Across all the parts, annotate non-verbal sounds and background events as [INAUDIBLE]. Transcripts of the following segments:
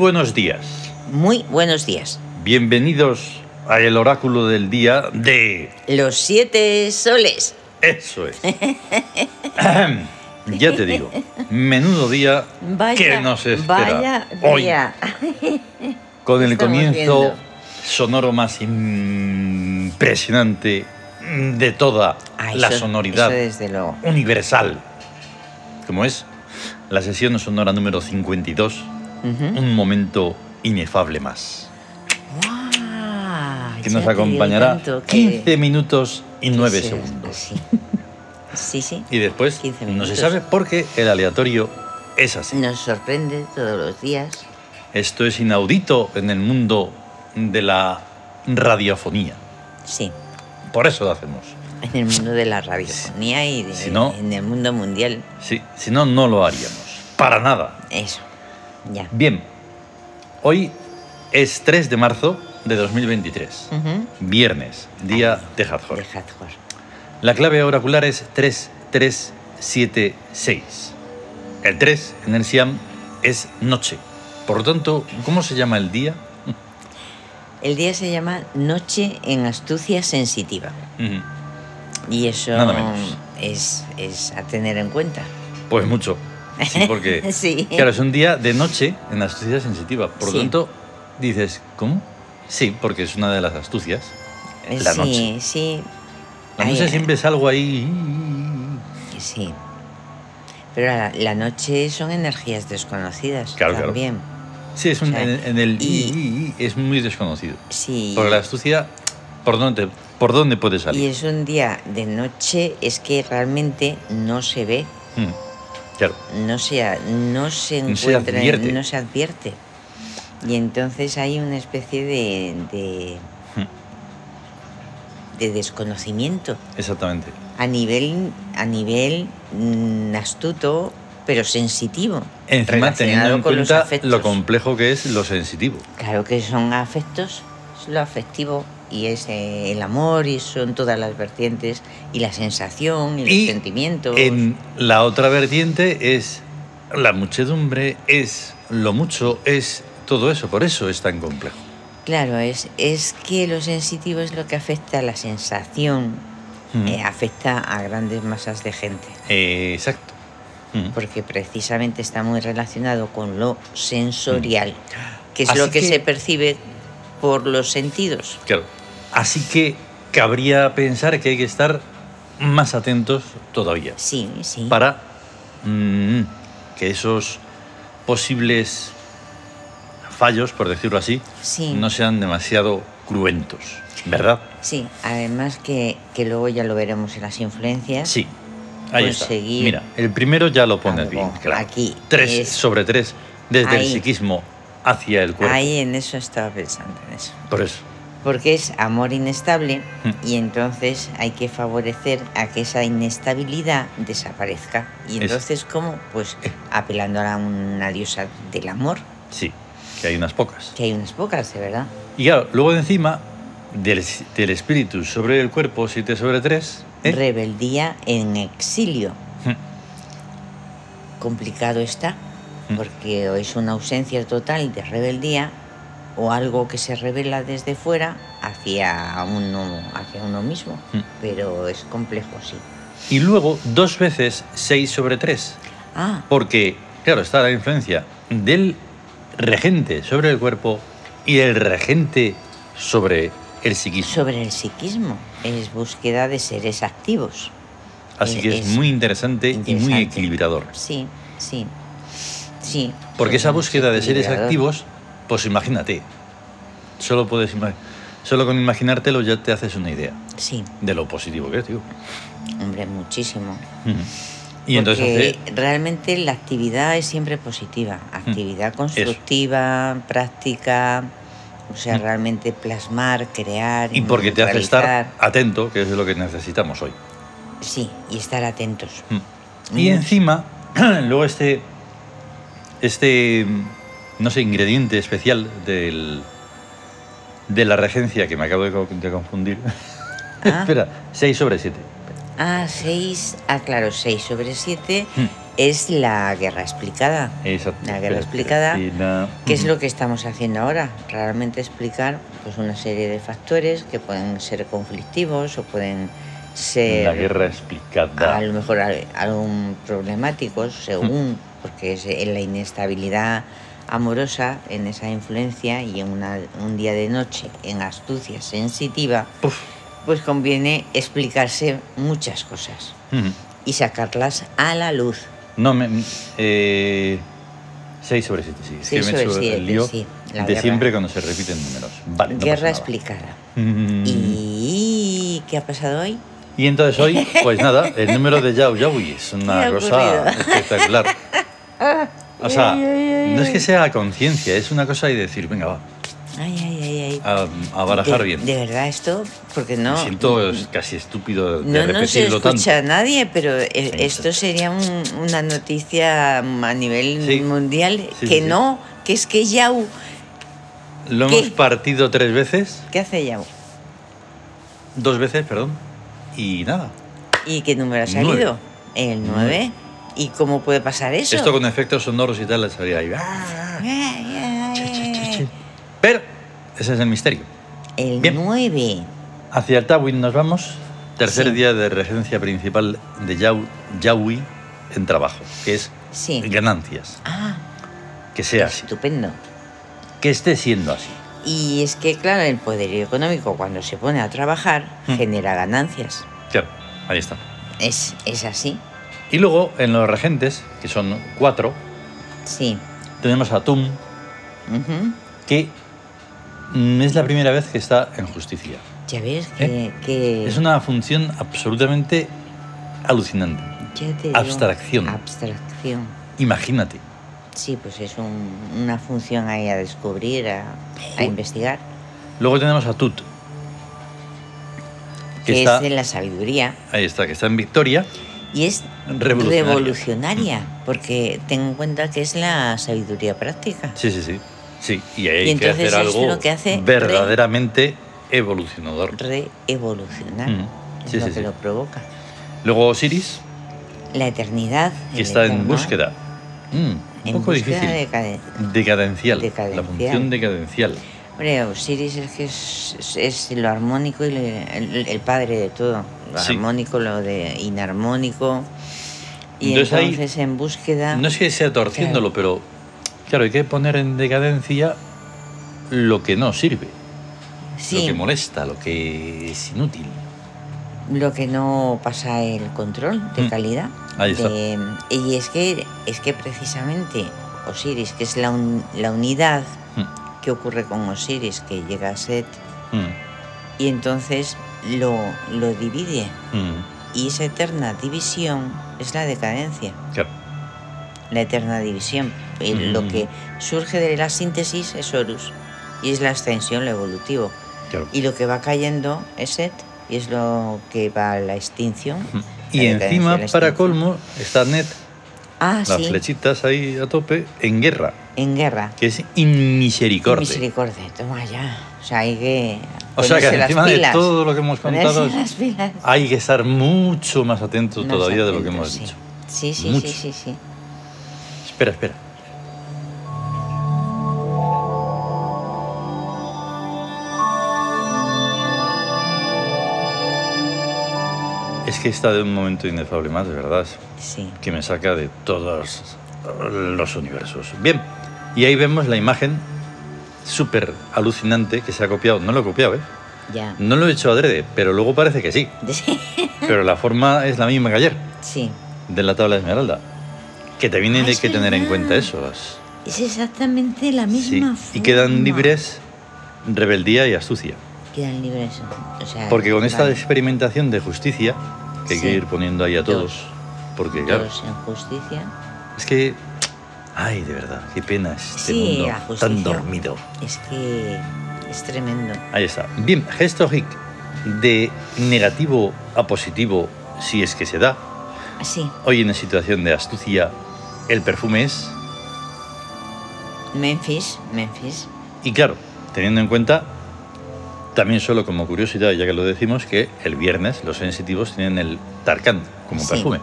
buenos días. Muy buenos días. Bienvenidos a el oráculo del día de... Los siete soles. Eso es. [LAUGHS] ya te digo, menudo día Vaya, que nos espera vaya hoy. día. [LAUGHS] Con el Estamos comienzo viendo. sonoro más impresionante de toda Ah, la eso- sonoridad Eso desde luego. universal, como es la sesión sonora número 52, Un momento inefable más, Guau, que nos acompañará que- 15 minutos y que 9 sí, segundos. Sí, sí. sí. Y después 15 no se sabe por qué el aleatorio es así. Nos sorprende todos los días. Esto es inaudito en el mundo de la radiofonía. Sí. Por eso lo hacemos. En el mundo de la radiofonía y de- Si no- en el mundo mundial. Sí, si no, no lo haríamos. Para nada. Eso. Ya. Bien, hoy es 3 de marzo de 2023. Ujú. Viernes, día de Hathor. De Hathor. La clave oracular es 3376. El 3 en el Siam es noche. Por lo tanto, ¿cómo se llama el día? [LAUGHS] El día se llama Noche en Astucia Sensitiva. Y eso Nada menos. es, es a tener en cuenta. Pues mucho. Sí, porque [LAUGHS] Sí. claro, es un día de noche en la astucia sensitiva. Por lo Sí. tanto, dices, ¿cómo? Sí, porque es una de las astucias. La sí, noche. sí, La noche ay. siempre es algo ahí. sí. Pero la, la noche son energías desconocidas Claro, claro. también. Sí, es un, O sea, en, en el y- es muy desconocido. Sí. Porque la astucia, ¿por dónde, ¿por dónde puede Y salir? es un día de noche, es que realmente no se ve, Mm, Claro. no se, no se No encuentra, advierte. no se advierte. Y entonces hay una especie de, de, de desconocimiento Exactamente. a nivel, a nivel mm, astuto, pero sensitivo. Encima, teniendo en con cuenta lo complejo que es lo sensitivo. Claro que son afectos, es lo afectivo y es eh, el amor y son todas las vertientes y la sensación y los Y sentimientos. En la otra vertiente es la muchedumbre, es lo mucho, es todo eso. Por eso es tan complejo. Claro, es, es que lo sensitivo es lo que afecta a la sensación, Mm, eh, afecta a grandes masas de gente, eh, exacto. Mm. porque precisamente está muy relacionado con lo sensorial, que es Mm. Así lo que, que- se percibe por los sentidos. Claro. Así que cabría pensar que hay que estar más atentos todavía Sí, sí. para mm, que esos posibles fallos, por decirlo así, Sí. no sean demasiado cruentos, ¿verdad? Sí, además que, que luego ya lo veremos en las influencias. Sí. Ahí Conseguir está. Mira, el primero ya lo pones algo bien, claro. aquí, 3 es- sobre 3, desde el psiquismo hacia el cuerpo. Ahí en eso estaba pensando, en eso. Por eso. Porque es amor inestable Mm. y entonces hay que favorecer a que esa inestabilidad desaparezca. Y Es- entonces, ¿cómo? Pues Eh. apelando a una diosa del amor, Sí, que hay unas pocas. que hay unas pocas, de verdad. Y claro, luego de encima, del, del espíritu sobre el cuerpo, 7 sobre 3. Rebeldía en exilio. Mm. Complicado está, Mm. porque es una ausencia total de rebeldía o algo que se revela desde fuera hacia uno, hacia uno mismo. Mm. Pero es complejo, sí. Y luego, dos veces 6 sobre 3. Ah, Porque, claro, está la influencia del regente sobre el cuerpo y el regente sobre el psiquismo. sobre el psiquismo. Es búsqueda de seres activos. Así que es, es muy interesante, y muy equilibrador. Sí, sí, sí. Porque esa búsqueda de seres activos, pues imagínate. Solo puedes solo con imaginártelo ya te haces una idea Sí, de lo positivo que es, tío. hombre, muchísimo. Y entonces Porque hace- realmente la actividad es siempre positiva. Mm. Actividad constructiva, práctica, o sea, Mm. realmente plasmar, crear. y porque te hace estar atento, que es lo que necesitamos hoy. Sí, y estar atentos. Mm. Y encima, [CLEARS THROAT] luego este, este, no sé, ingrediente especial del, de la regencia que me acabo de, co- de confundir. [LAUGHS] Ah. Espera, 6 sobre 7. Ah, 6, ah, claro, 6 sobre 7 Mm. es la guerra explicada. Exacto. La guerra Espera, explicada, espera, ¿Qué es Ujú. lo que estamos haciendo ahora? Realmente explicar pues, una serie de factores que pueden ser conflictivos o pueden ser La guerra explicada. a lo mejor al- algún problemáticos según, porque es en la inestabilidad amorosa, en esa influencia y en una- un día de noche en astucia sensitiva, Uf. pues conviene explicarse muchas cosas Ujú. y sacarlas a la luz. No, me. Eh, 6 sobre 7, sí. Es Seis que me he sobre hecho siete, el lío sí, de guerra. siempre cuando se repiten números. Vale, no Guerra explicada. Mm. ¿Y qué ha pasado hoy? Y entonces hoy, pues nada, el número de Yao Yaui es [LAUGHS] una ¿Qué ha cosa espectacular. [LAUGHS] O sea, Ay, ay, ay, no es que sea conciencia, es una cosa y decir, venga, va, Ay, ay, ay, ay. a, a barajar de, bien. De verdad esto, porque no... Me siento casi estúpido de No, no se repetirlo escucha tanto. a nadie, pero eh, esto sería un- una noticia a nivel Sí. mundial Sí, que sí, no, que es que Yau, Lo ¿Qué? hemos partido tres veces, ¿qué hace Yau? dos veces, perdón, y nada. ¿Y qué número ha Nueve. salido? El 9. ¿Y cómo puede pasar eso? Esto con efectos sonoros y tal, estaría ahí. Che. Pero ese es el misterio. El Bien. 9. Hacia el Tawin nos vamos. Tercer Sí. día de regencia principal de Yau, Yaui en trabajo, que es Sí. ganancias. Ah, Que sea así. estupendo. Que esté siendo así. Y es que, claro, el poder económico cuando se pone a trabajar Mm. genera ganancias. Claro, ahí está. Es, es así. Y luego en los regentes, que son cuatro, Sí. tenemos a Tum, que mm, es la primera vez que está en justicia. Ya ves que... ¿Eh? que- Es una función absolutamente alucinante. ya te digo, abstracción. Abstracción. Imagínate. Sí, pues es un- una función ahí a descubrir, a, investigar. Luego tenemos a Tut, que Que está, es de la sabiduría. ahí está, que está en Victoria. Y es Revolucionaria. revolucionaria, porque ten en cuenta que es la sabiduría práctica. Sí, sí, sí. Sí, y hay Y que entonces hacer es algo lo que hace re- verdaderamente evolucionador. Reevolucionar. Mm, Es sí, lo sí, que sí. lo provoca. Luego Osiris, La eternidad. que el está en eterno, búsqueda. Mm, un En poco búsqueda difícil. de cade- Decadencial. La Decadencial. función decadencial. Hombre, Osiris es que es, es- es lo armónico y lo- el, el padre de todo. Lo Sí. armónico, lo de inarmónico. Y Entonces entonces en búsqueda. No es que sea torciéndolo, pero claro, hay que poner en decadencia lo que no sirve, lo que molesta, lo que es inútil. lo que no pasa el control de Mm. calidad. Ahí está. de- y es que, es que precisamente Osiris, que es la, un- la unidad Mm, que ocurre con Osiris, que llega a Set, mm, y entonces lo, lo divide. mm. Y esa eterna división es la decadencia. Claro. la eterna división. Y Mm. Lo que surge de la síntesis es Horus y es la extensión, lo evolutivo. claro. Y lo que va cayendo es Set y es lo que va a la extinción. Y la encima, para extinción. colmo, está Net, Ah, las sí, flechitas ahí a tope, en guerra, en guerra. que es inmisericordia. Misericordia, toma ya. O sea, hay que. O sea que encima de todo lo que hemos contado, hay que estar mucho más atentos Más todavía de lo que hemos sí. dicho. Sí, sí, Mucho. sí, sí, sí. Espera, espera. Es que está de un momento inefable más, de verdad, Sí. que me saca de todos los universos. Bien, y ahí vemos la imagen súper alucinante que se ha copiado. No lo he copiado, ¿eh? Ya. No lo he hecho adrede, pero luego parece que sí. [LAUGHS] Pero la forma es la misma que ayer, Sí. de la tabla de esmeralda. Que también Ah, hay que tener en cuenta eso. es- exactamente la Sí, misma y quedan libres rebeldía y astucia. Quedan libres. O sea, Porque con esta experimentación de justicia, que hay que Sí. ir poniendo ahí a todos, porque claro, todos en justicia. es que, ay, de verdad, qué pena este Sí, mundo la tan dormido. Es que es tremendo. Ahí está. Bien, gesto hic de negativo a positivo, si es que se da. Sí, Hoy en situación de astucia, el perfume es, Memphis, Memphis. y claro, teniendo en cuenta, también solo como curiosidad, ya que lo decimos, que el viernes los sensitivos tienen el Tarkan como Sí. perfume.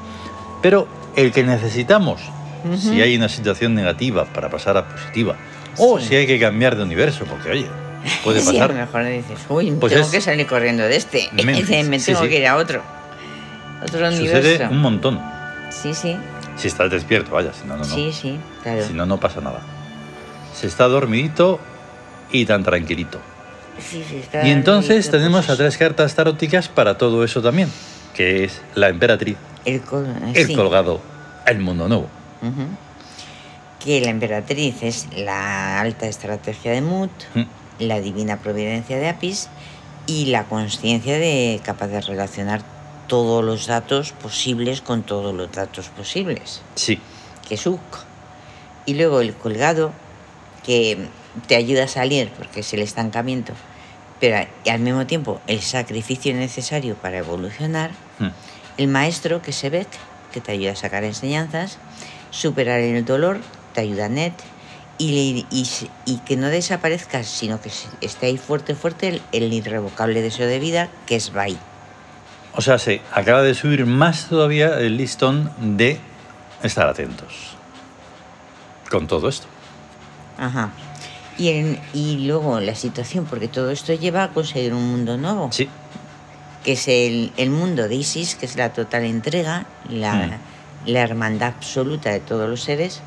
Pero el que necesitamos si hay una situación negativa para pasar a positiva. O si hay que cambiar de universo, porque oye, puede [LAUGHS] Sí, a pasar. lo mejor dices, uy, Pues tengo es- que salir corriendo de este. Memphis, [LAUGHS] me tengo sí. que ir a otro. Otro Sucede universo. un montón. Sí, sí, Si estás despierto, vaya, si no, no, sí, sí, claro. Si no, no pasa nada. Se está dormidito y tan tranquilito. Sí, sí, está Y entonces ahí, tenemos a pues, tres cartas taróticas para todo eso también, que es la emperatriz, El, col- el sí. colgado, el mundo nuevo. Que la emperatriz es la alta estrategia de Mut, Mm, la divina providencia de Apis y la conciencia de capaz de relacionar todos los datos posibles con todos los datos posibles, Sí, que es Uk. Y luego el colgado, que te ayuda a salir porque es el estancamiento, pero al mismo tiempo el sacrificio necesario para evolucionar. mm, El maestro, que se ve, que te ayuda a sacar enseñanzas, superar el dolor, te ayuda net, y, y, y que no desaparezcas, sino que esté ahí fuerte, fuerte el, el irrevocable deseo de vida, que es Bai. O sea, se acaba de subir más todavía el listón de estar atentos con todo esto. Ajá. Y, en- y luego la situación, porque todo esto lleva a conseguir un mundo nuevo, Sí, que es el, el mundo de Isis, que es la total entrega, la, Mm. La hermandad absoluta de todos los seres,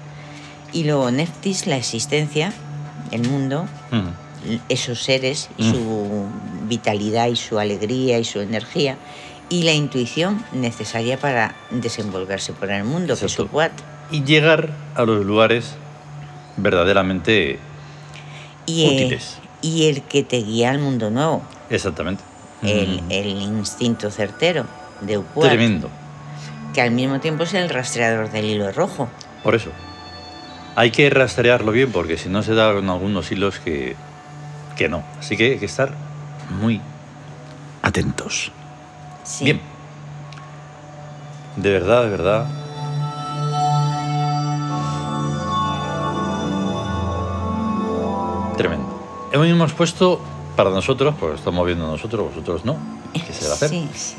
y luego Neftis, la existencia, el mundo, mm, esos seres y Mm. su vitalidad y su alegría y su energía y la intuición necesaria para desenvolverse por el mundo, que es su y llegar a los lugares verdaderamente Y, Útiles. y el que te guía al mundo nuevo, exactamente. el, Mm, el instinto certero de Upuat, Tremendo. Que al mismo tiempo es el rastreador del hilo rojo. Por eso. Hay que rastrearlo bien porque si no se da con algunos hilos que, que no. Así que hay que estar muy atentos. Sí. Bien. De verdad, de verdad. Tremendo. Hoy hemos puesto para nosotros, pues estamos viendo nosotros, vosotros no. ¿Qué se va a hacer? Sí, sí.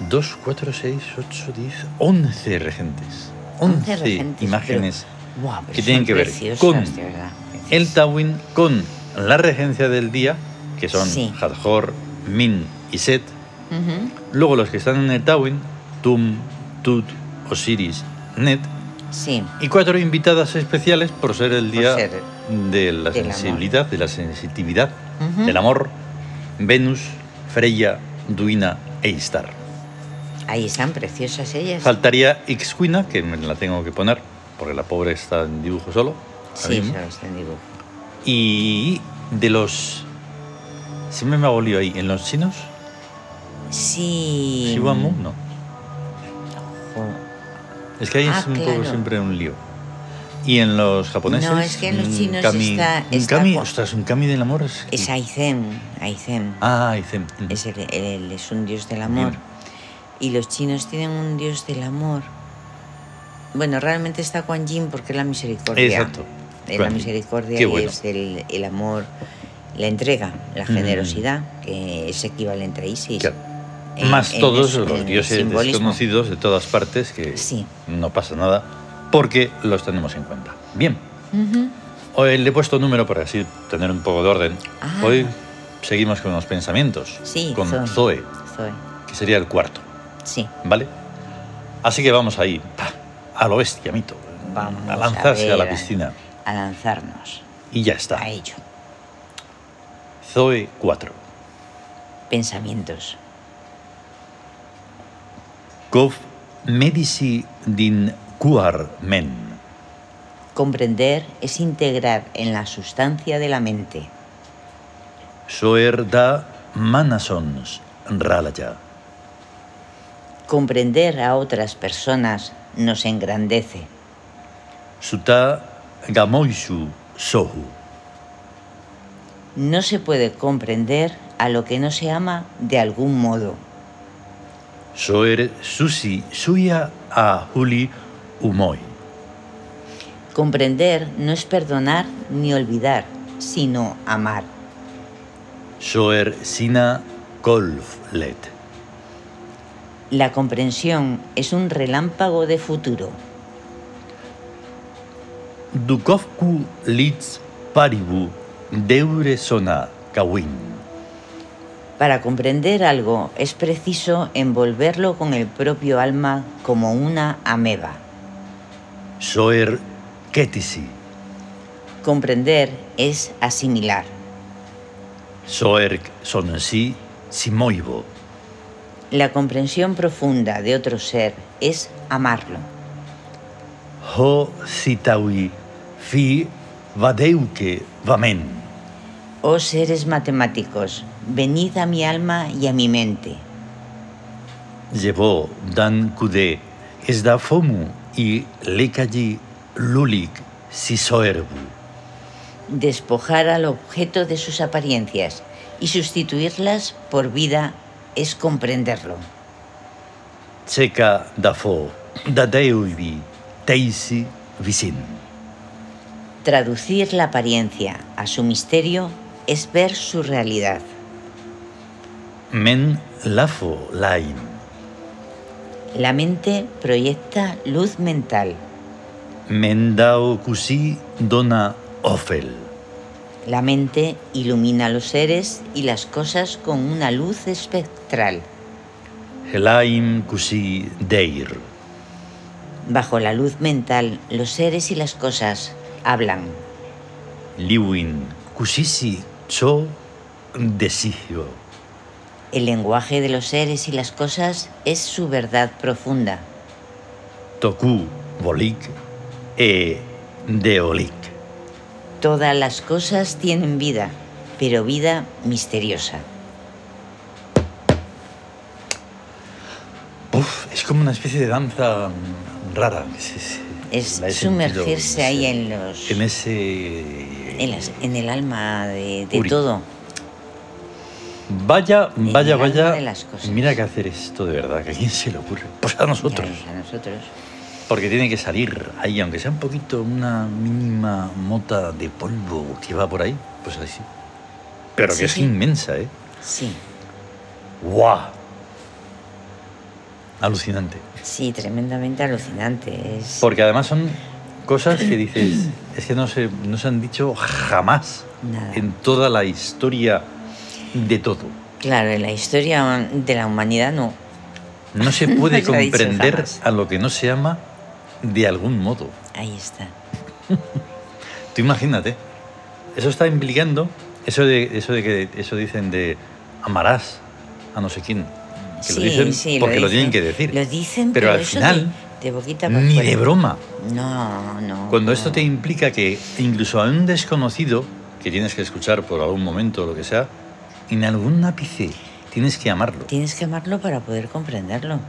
2, 4, 6, 8, 10, 11 regentes. 11 regentes, imágenes pero- Buah, pero que tienen que ver con verdad. el Tawin, con la regencia del día, que son Sí. Hathor, Min y Set. Ujú. Luego los que están en el Tawin, Tum, Tut, Osiris, Net. Sí, Y cuatro invitadas especiales por ser el día ser de la amor. sensibilidad, de la sensitividad, Ujú. del amor. Venus, Freya, Duina e Istar. Ahí están preciosas ellas. Faltaría Ixquina, que me la tengo que poner, porque la pobre está en dibujo solo. Sí, solo está en dibujo. Y de los... Siempre me hago lío ahí. ¿En los chinos? Sí. Shiwamu, no. Es que ahí Ah, es un claro. poco siempre un lío. Y en los japoneses... No, es que en los un chinos kami, está- Un kami, co- ostras, un kami del amor es... Es Aizen, Aizen. Ah, Aizen. Es, el- el- es un dios del amor. Bien. Y los chinos tienen un dios del amor. Bueno, realmente está Kuan Yin porque es la misericordia. Exacto. Es Kuan la misericordia Qué y bueno. es el, el amor, la entrega, la Mm. generosidad, que es equivalente a Isis. Claro. En- Más en todos los dioses simbolismo. desconocidos de todas partes que Sí. no pasa nada porque los tenemos en cuenta. Bien. Hoy le he puesto número para así tener un poco de orden. Ah. Hoy seguimos con los pensamientos. Sí, con Zoe. Zoe, Zoe. que sería el cuarto. Sí. ¿Vale? Así que vamos ahí, pa, a lo bestia, mito. Vamos a lanzarse a, la piscina. A lanzarnos Y ya está. a ello. Zoe 4. Pensamientos. Kov medici din kuar men. Comprender es integrar en la sustancia de la mente. Soer da manasons ralaya. Comprender a otras personas nos engrandece. Suta gamoisu sohu. No se puede comprender a lo que no se ama de algún modo. Soer susi suya a huli umoi. Comprender no es perdonar ni olvidar, sino amar. Soer sina kolf let. La comprensión es un relámpago de futuro. Dukovku litz paribu deure sona kawin. Para comprender algo es preciso envolverlo con el propio alma como una ameba. Soer ketisi. Comprender es asimilar. Soerk sonsi simoibo. La comprensión profunda de otro ser es amarlo. Ho fi vadeuke vamen. Oh seres matemáticos, venid a mi alma y a mi mente. Llevó dan kude esda fomu y lulik sisoerbu. Despojar al objeto de sus apariencias y sustituirlas por vida es comprenderlo. Checa dafo dadeuvi teisi visin. Traducir la apariencia a su misterio es ver su realidad. Men lafo lain. La mente proyecta luz mental. Mendao kusi dona ofel. La mente ilumina los seres y las cosas con una luz espectral. Helaim kusi deir. Bajo la luz mental, los seres y las cosas hablan. Liwin kusisi cho desihio. El lenguaje de los seres y las cosas es su verdad profunda. Toku bolik e deolik. Todas las cosas tienen vida, pero vida misteriosa. Uf, es como una especie de danza rara. Es sumergirse sentido, ahí en los En ese... en, las- en el alma de, todo. Vaya, vaya, vaya. Mira que hacer esto de verdad, que a quién se le ocurre. Pues a nosotros. a nosotros. Porque tiene que salir ahí, aunque sea un poquito, una mínima mota de polvo que va por ahí, pues así. Pero que Sí, es sí. inmensa, ¿eh? Sí, ¡Guau! Alucinante. sí, tremendamente alucinante. Es Porque además son cosas que dices, es que no se, no se han dicho jamás nada. en toda la historia de todo. Claro, en la historia de la humanidad no. No se [LAUGHS] puede No comprender a lo que no se ama de algún modo. Ahí está. [LAUGHS] Tú imagínate. Eso está implicando, eso de, eso de que eso dicen de amarás a no sé quién. Que lo dicen porque lo tienen dicen, que decir. Lo dicen, Pero al final, de, de boquita para Ni de broma. No, no. Cuando no. esto te implica que incluso a un desconocido que tienes que escuchar por algún momento o lo que sea, en algún ápice tienes que amarlo. Tienes que amarlo para poder comprenderlo.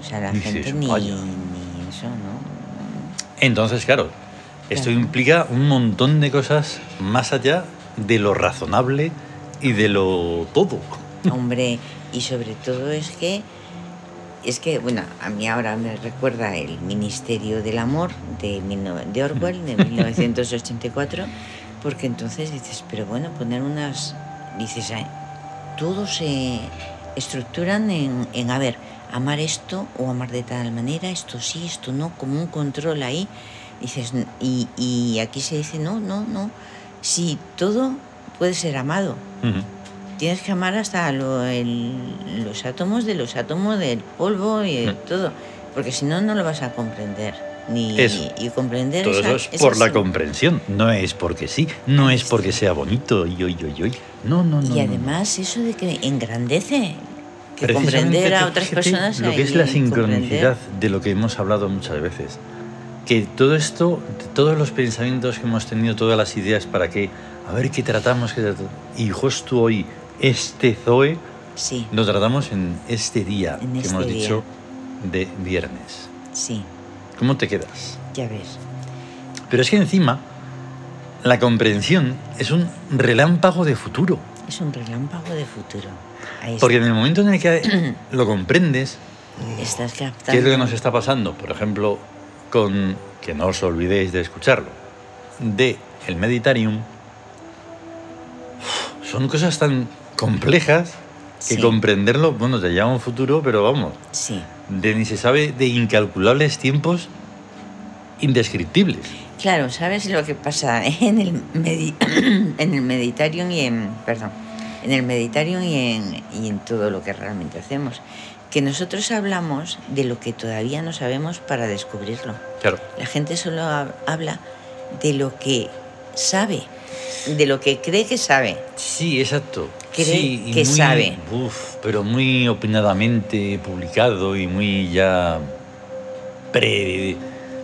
O sea, la gente ni, ni eso, ¿no? Entonces, claro, esto implica un montón de cosas más allá de lo razonable y de lo todo. [LAUGHS] Hombre, y sobre todo es que, es que, bueno, a mí ahora me recuerda el Ministerio del Amor de, de Orwell, de [LAUGHS] 1984, porque entonces dices, pero bueno, poner unas, dices, "Ay, todo se estructuran en, en, a ver, amar esto o amar de tal manera, esto sí, esto no, como un control ahí. Dices, y, y aquí se dice, no, no, no, si todo puede ser amado. Ujú. Tienes que amar hasta lo- el- los átomos de los átomos del polvo y de Mm. todo, porque si no, no lo vas a comprender. Ni, Eso. y comprender Todo esa- eso es por la comprensión, no es porque sí, no es porque sea bonito y hoy, hoy, hoy. No, no, no. Y no. además eso de que engrandece, que comprender a otras personas... Lo que es la comprender- sincronicidad de lo que hemos hablado muchas veces. Que todo esto, todos los pensamientos que hemos tenido, todas las ideas para que, a ver qué tratamos, qué tratamos. Y justo hoy, este Zoe, Sí, lo tratamos en este día En que este hemos día. dicho de viernes. sí, ¿Cómo te quedas? ya ves. Pero es que encima, la comprensión es un relámpago de futuro. Es un relámpago de futuro. Porque en el momento en el que [CLEARS THROAT] lo comprendes, está. estás captando. ¿Qué es lo que nos está pasando? Por ejemplo, con, que no os olvidéis de escucharlo, de el Meditarium, son cosas tan complejas que Sí. comprenderlo, bueno, te lleva a un futuro, pero vamos, Sí. de ni se sabe de incalculables tiempos indescriptibles. Claro, ¿sabes lo que pasa [LAUGHS] en el, medi- [CLEARS THROAT] en el Meditarium y en. Perdón. En el Meditarium y en, y en todo lo que realmente hacemos? Que nosotros hablamos de lo que todavía no sabemos para descubrirlo. Claro. La gente solo hab- habla de lo que sabe, de lo que cree que sabe. Sí, exacto. Cree sí, y que muy- sabe. uf, pero muy opinadamente publicado y muy ya pre,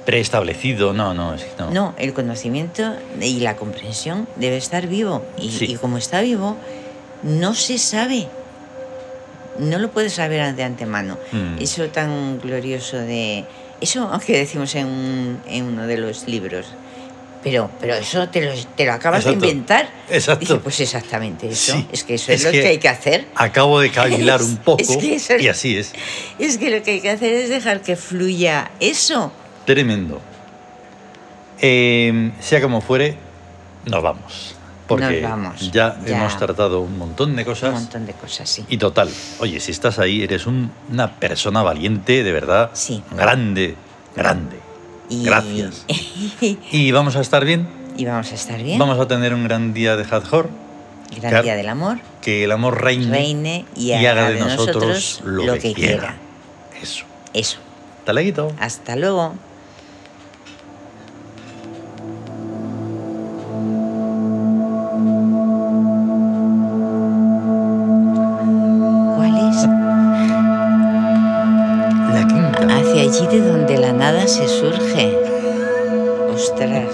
preestablecido. No, no, no. No, el conocimiento y la comprensión debe estar vivo. Y, Sí. y como está vivo, no se sabe. No lo puedes saber de antemano. Mm. Eso tan glorioso de... Eso que decimos en, un- en uno de los libros. Pero, pero eso te lo, te lo acabas Exacto. de inventar. Exacto. Dice, pues exactamente eso. Sí. Es que eso Es es, lo que- que hay que hacer. Acabo de cavilar [LAUGHS] un poco es que eso es- y así es. Es que lo que hay que hacer es dejar que fluya eso. Tremendo. Eh, sea como fuere, nos vamos. Porque Nos vamos, ya, ya. hemos tratado un montón de Un cosas. montón de cosas, sí. Y total, oye, si estás ahí, eres un- una persona valiente, de verdad. Sí. Grande, grande. Y- Gracias. [LAUGHS] Y vamos a estar bien. y vamos a estar bien. Vamos a tener un gran día de Hathor. Gran día del amor. Que el amor reine, Reine y haga de nosotros lo que quiera. Eso. Eso. Hasta luego. Hasta luego. Hacia allí de donde la nada se surge. Ostras.